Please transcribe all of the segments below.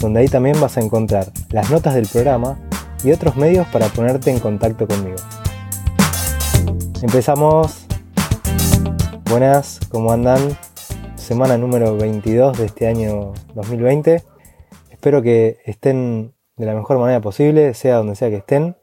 donde ahí también vas a encontrar las notas del programa y otros medios para ponerte en contacto conmigo. Empezamos. Buenas, ¿cómo andan? Semana número 22 de este año 2020. Espero que estén de la mejor manera posible, sea donde sea que estén.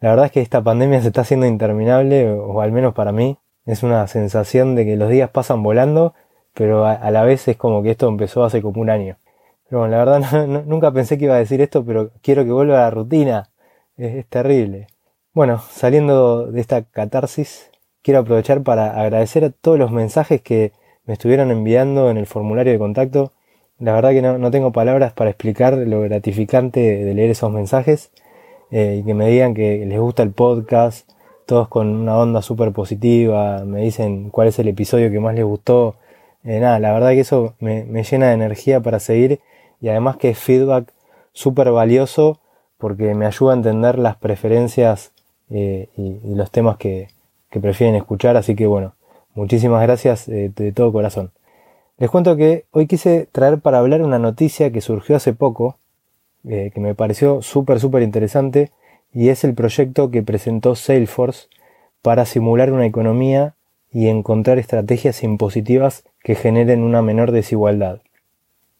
La verdad es que esta pandemia se está haciendo interminable, o al menos para mí. Es una sensación de que los días pasan volando, pero a, la vez es como que esto empezó hace como un año. Pero bueno, la verdad nunca pensé que iba a decir esto, pero quiero que vuelva a la rutina. Es, terrible. Bueno, saliendo de esta catarsis, quiero aprovechar para agradecer a todos los mensajes que me estuvieron enviando en el formulario de contacto. La verdad que no, tengo palabras para explicar lo gratificante de leer esos mensajes eh, y que me digan que les gusta el podcast, todos con una onda súper positiva, me dicen cuál es el episodio que más les gustó. Eh, nada, la verdad que eso me, me llena de energía para seguir y además que es feedback súper valioso porque me ayuda a entender las preferencias eh, y, los temas que, prefieren escuchar. Así que bueno, muchísimas gracias eh, de todo corazón. Les cuento que hoy quise traer para hablar una noticia que surgió hace poco, eh, que me pareció súper, súper interesante, y es el proyecto que presentó Salesforce para simular una economía y encontrar estrategias impositivas que generen una menor desigualdad.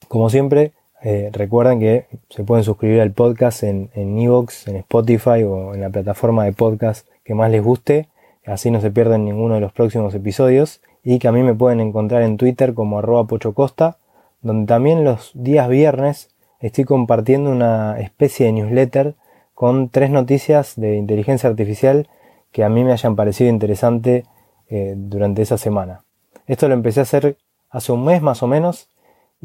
Como siempre, eh, recuerden que se pueden suscribir al podcast en Evox, en, Spotify o en la plataforma de podcast que más les guste. Así no se pierden ninguno de los próximos episodios. Y que a mí me pueden encontrar en Twitter como arroba pochocosta, donde también los días viernes estoy compartiendo una especie de newsletter con tres noticias de inteligencia artificial que a mí me hayan parecido interesante eh, durante esa semana. Esto lo empecé a hacer hace un mes más o menos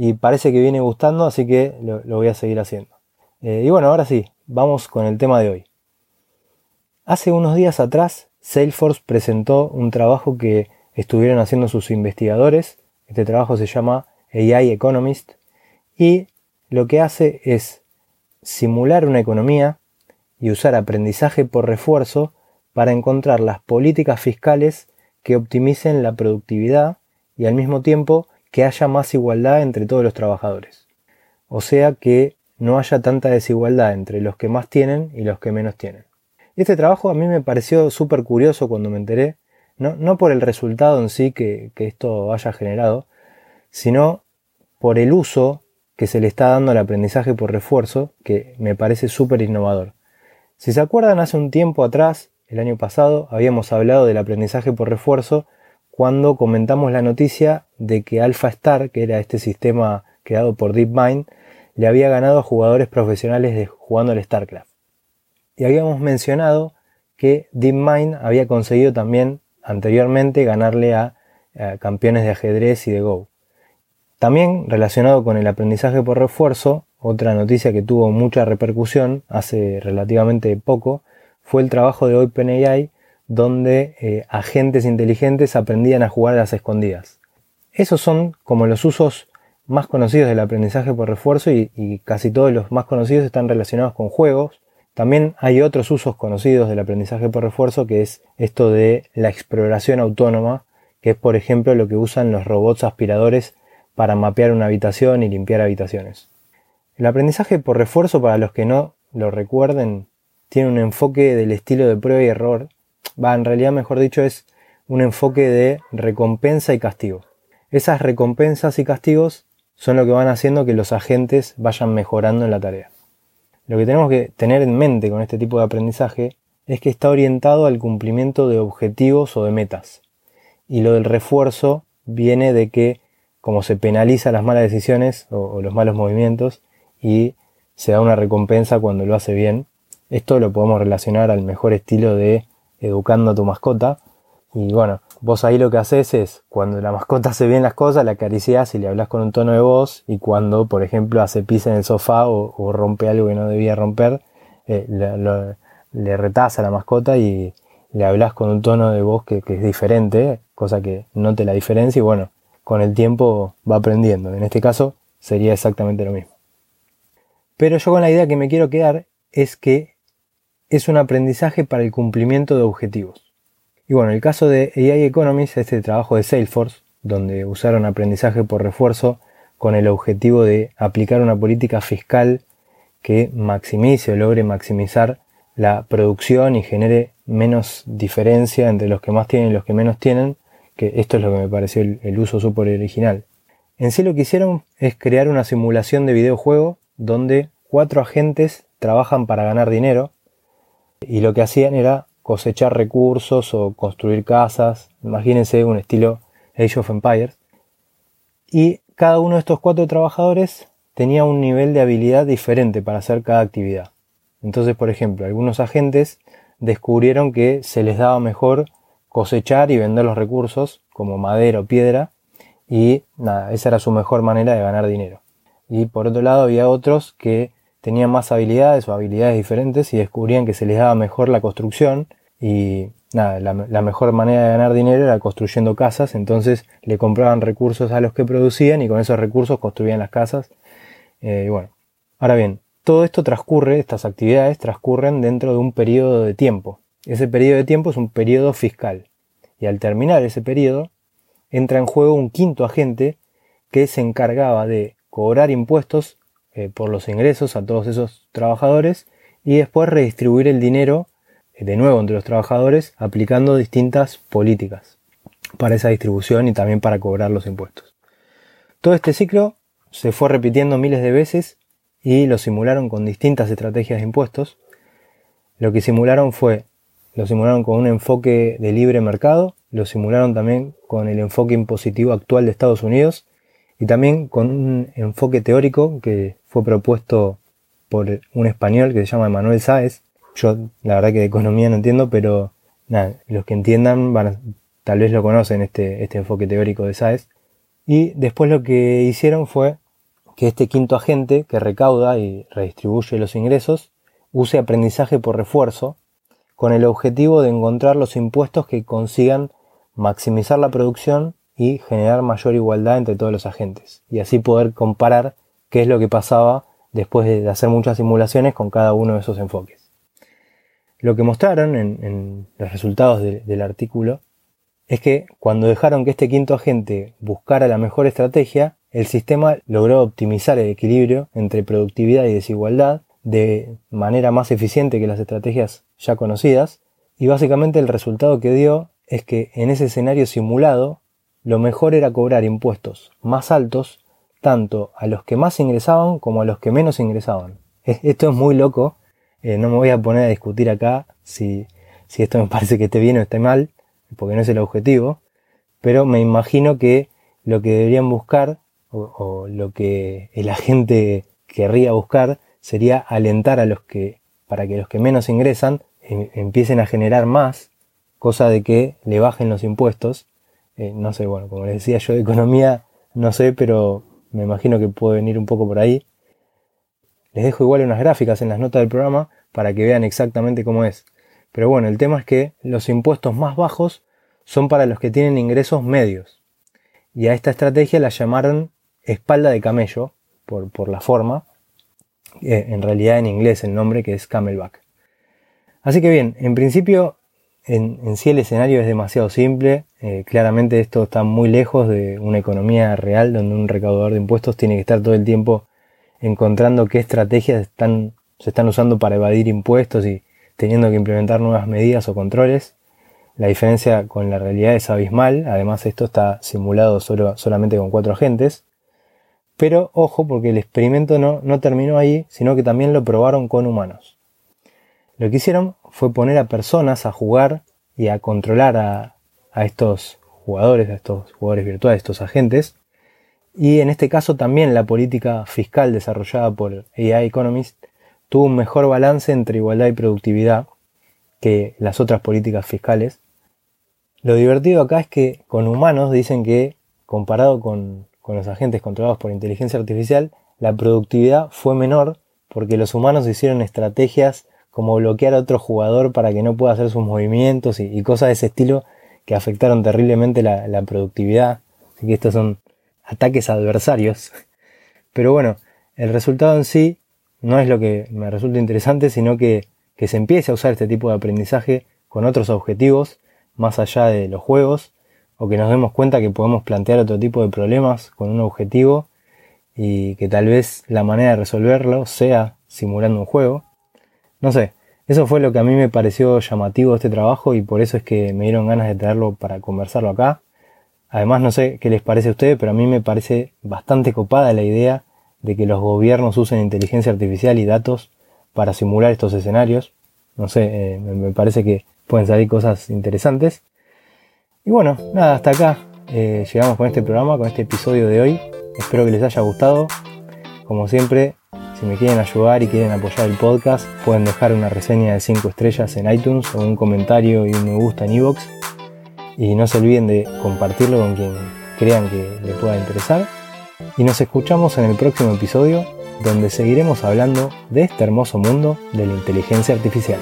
y parece que viene gustando, así que lo, voy a seguir haciendo. Eh, y bueno, ahora sí, vamos con el tema de hoy. Hace unos días atrás, Salesforce presentó un trabajo que estuvieron haciendo sus investigadores. Este trabajo se llama AI Economist y lo que hace es simular una economía y usar aprendizaje por refuerzo para encontrar las políticas fiscales que optimicen la productividad y al mismo tiempo que haya más igualdad entre todos los trabajadores. O sea que no haya tanta desigualdad entre los que más tienen y los que menos tienen. Este trabajo a mí me pareció súper curioso cuando me enteré, no, no, por el resultado en sí que, que esto haya generado, sino por el uso que se le está dando al aprendizaje por refuerzo, que me parece súper innovador. Si se acuerdan, hace un tiempo atrás, el año pasado, habíamos hablado del aprendizaje por refuerzo cuando comentamos la noticia de que AlphaStar, que era este sistema creado por DeepMind, le había ganado a jugadores profesionales de, jugando al StarCraft. Y habíamos mencionado que DeepMind había conseguido también anteriormente ganarle a, a campeones de ajedrez y de Go. También relacionado con el aprendizaje por refuerzo, otra noticia que tuvo mucha repercusión hace relativamente poco fue el trabajo de OpenAI donde eh, agentes inteligentes aprendían a jugar a las escondidas. Esos son como los usos más conocidos del aprendizaje por refuerzo y, casi todos los más conocidos están relacionados con juegos. También hay otros usos conocidos del aprendizaje por refuerzo que es esto de la exploración autónoma, que es por ejemplo lo que usan los robots aspiradores para mapear una habitación y limpiar habitaciones. El aprendizaje por refuerzo, para los que no lo recuerden, tiene un enfoque del estilo de prueba y error va, en realidad mejor dicho es un enfoque de recompensa y castigo. Esas recompensas y castigos son lo que van haciendo que los agentes vayan mejorando en la tarea. Lo que tenemos que tener en mente con este tipo de aprendizaje es que está orientado al cumplimiento de objetivos o de metas. Y lo del refuerzo viene de que como se penaliza las malas decisiones o, o los malos movimientos y se da una recompensa cuando lo hace bien, esto lo podemos relacionar al mejor estilo de educando a tu mascota. Y bueno, vos ahí lo que haces es, cuando la mascota hace bien las cosas, la acaricias y le hablas con un tono de voz, y cuando, por ejemplo, hace pis en el sofá o, rompe algo que no debía romper, eh, le, retás a la mascota y le hablas con un tono de voz que, es diferente, cosa que no te la diferencia, y bueno, con el tiempo va aprendiendo. En este caso sería exactamente lo mismo. Pero yo con la idea que me quiero quedar es que es un aprendizaje para el cumplimiento de objetivos. Y bueno, el caso de AI Economics, este trabajo de Salesforce, donde usaron aprendizaje por refuerzo con el objetivo de aplicar una política fiscal que maximice o logre maximizar la producción y genere menos diferencia entre los que más tienen y los que menos tienen, que esto es lo que me pareció el, uso súper original. En sí lo que hicieron es crear una simulación de videojuego donde cuatro agentes trabajan para ganar dinero y lo que hacían era cosechar recursos o construir casas, imagínense un estilo Age of Empires. Y cada uno de estos cuatro trabajadores tenía un nivel de habilidad diferente para hacer cada actividad. Entonces, por ejemplo, algunos agentes descubrieron que se les daba mejor cosechar y vender los recursos, como madera o piedra, y nada, esa era su mejor manera de ganar dinero. Y por otro lado había otros que tenían más habilidades o habilidades diferentes y descubrían que se les daba mejor la construcción y nada, la, mejor manera de ganar dinero era construyendo casas, entonces le compraban recursos a los que producían y con esos recursos construían las casas. Eh, bueno, ahora bien, todo esto transcurre, estas actividades transcurren dentro de un periodo de tiempo. Ese periodo de tiempo es un periodo fiscal. Y al terminar ese periodo, entra en juego un quinto agente que se encargaba de cobrar impuestos eh, por los ingresos a todos esos trabajadores y después redistribuir el dinero de nuevo entre los trabajadores aplicando distintas políticas para esa distribución y también para cobrar los impuestos. Todo este ciclo se fue repitiendo miles de veces y lo simularon con distintas estrategias de impuestos. Lo que simularon fue, lo simularon con un enfoque de libre mercado, lo simularon también con el enfoque impositivo actual de Estados Unidos y también con un enfoque teórico que fue propuesto por un español que se llama Manuel Sáez, yo la verdad que de economía no entiendo, pero nada, los que entiendan van tal vez lo conocen este, este enfoque teórico de Saez. Y después lo que hicieron fue que este quinto agente que recauda y redistribuye los ingresos use aprendizaje por refuerzo con el objetivo de encontrar los impuestos que consigan maximizar la producción y generar mayor igualdad entre todos los agentes. Y así poder comparar qué es lo que pasaba después de hacer muchas simulaciones con cada uno de esos enfoques. Lo que mostraron en, los resultados del artículo es que cuando dejaron que este quinto agente buscara la mejor estrategia, el sistema logró optimizar el equilibrio entre productividad y desigualdad de manera más eficiente que las estrategias ya conocidas, y básicamente el resultado que dio es que en ese escenario simulado lo mejor era cobrar impuestos más altos tanto a los que más ingresaban como a los que menos ingresaban. Esto es muy loco eh, no me voy a poner a discutir acá si, si esto me parece que esté bien o esté mal, porque no es el objetivo, pero me imagino que lo que deberían buscar, o, lo que el agente querría buscar, sería alentar a los que, para que los que menos ingresan, em, empiecen a generar más, cosa de que le bajen los impuestos. Eh, no sé, bueno, como les decía yo de economía, no sé, pero me imagino que puede venir un poco por ahí. Les dejo igual unas gráficas en las notas del programa para que vean exactamente cómo es. Pero bueno, el tema es que los impuestos más bajos son para los que tienen ingresos medios. Y a esta estrategia la llamaron espalda de camello, por, la forma. En realidad en inglés el nombre que es camelback. Así que bien, en principio en, sí el escenario es demasiado simple. Eh, claramente esto está muy lejos de una economía real donde un recaudador de impuestos tiene que estar todo el tiempo encontrando qué estrategias están, se están usando para evadir impuestos y teniendo que implementar nuevas medidas o controles. La diferencia con la realidad es abismal, además esto está simulado solo, solamente con cuatro agentes. Pero ojo porque el experimento no, no terminó ahí, sino que también lo probaron con humanos. Lo que hicieron fue poner a personas a jugar y a controlar a, a estos jugadores, a estos jugadores virtuales, estos agentes, y en este caso también la política fiscal desarrollada por AI Economist tuvo un mejor balance entre igualdad y productividad que las otras políticas fiscales. Lo divertido acá es que con humanos dicen que comparado con, con los agentes controlados por inteligencia artificial, la productividad fue menor porque los humanos hicieron estrategias como bloquear a otro jugador para que no pueda hacer sus movimientos y, cosas de ese estilo que afectaron terriblemente la, productividad. Así que estos son ataques adversarios. Pero bueno, el resultado en sí no es lo que me resulta interesante, sino que, que se empiece a usar este tipo de aprendizaje con otros objetivos, más allá de los juegos, o que nos demos cuenta que podemos plantear otro tipo de problemas con un objetivo y que tal vez la manera de resolverlo sea simulando un juego. No sé, eso fue lo que a mí me pareció llamativo de este trabajo y por eso es que me dieron ganas de traerlo para conversarlo acá. Además, no sé qué les parece a ustedes, pero a mí me parece bastante copada la idea de que los gobiernos usen inteligencia artificial y datos para simular estos escenarios. No sé, eh, me parece que pueden salir cosas interesantes. Y bueno, nada, hasta acá eh, llegamos con este programa, con este episodio de hoy. Espero que les haya gustado. Como siempre, si me quieren ayudar y quieren apoyar el podcast, pueden dejar una reseña de 5 estrellas en iTunes o un comentario y un me gusta en iVoox. Y no se olviden de compartirlo con quien crean que le pueda interesar. Y nos escuchamos en el próximo episodio donde seguiremos hablando de este hermoso mundo de la inteligencia artificial.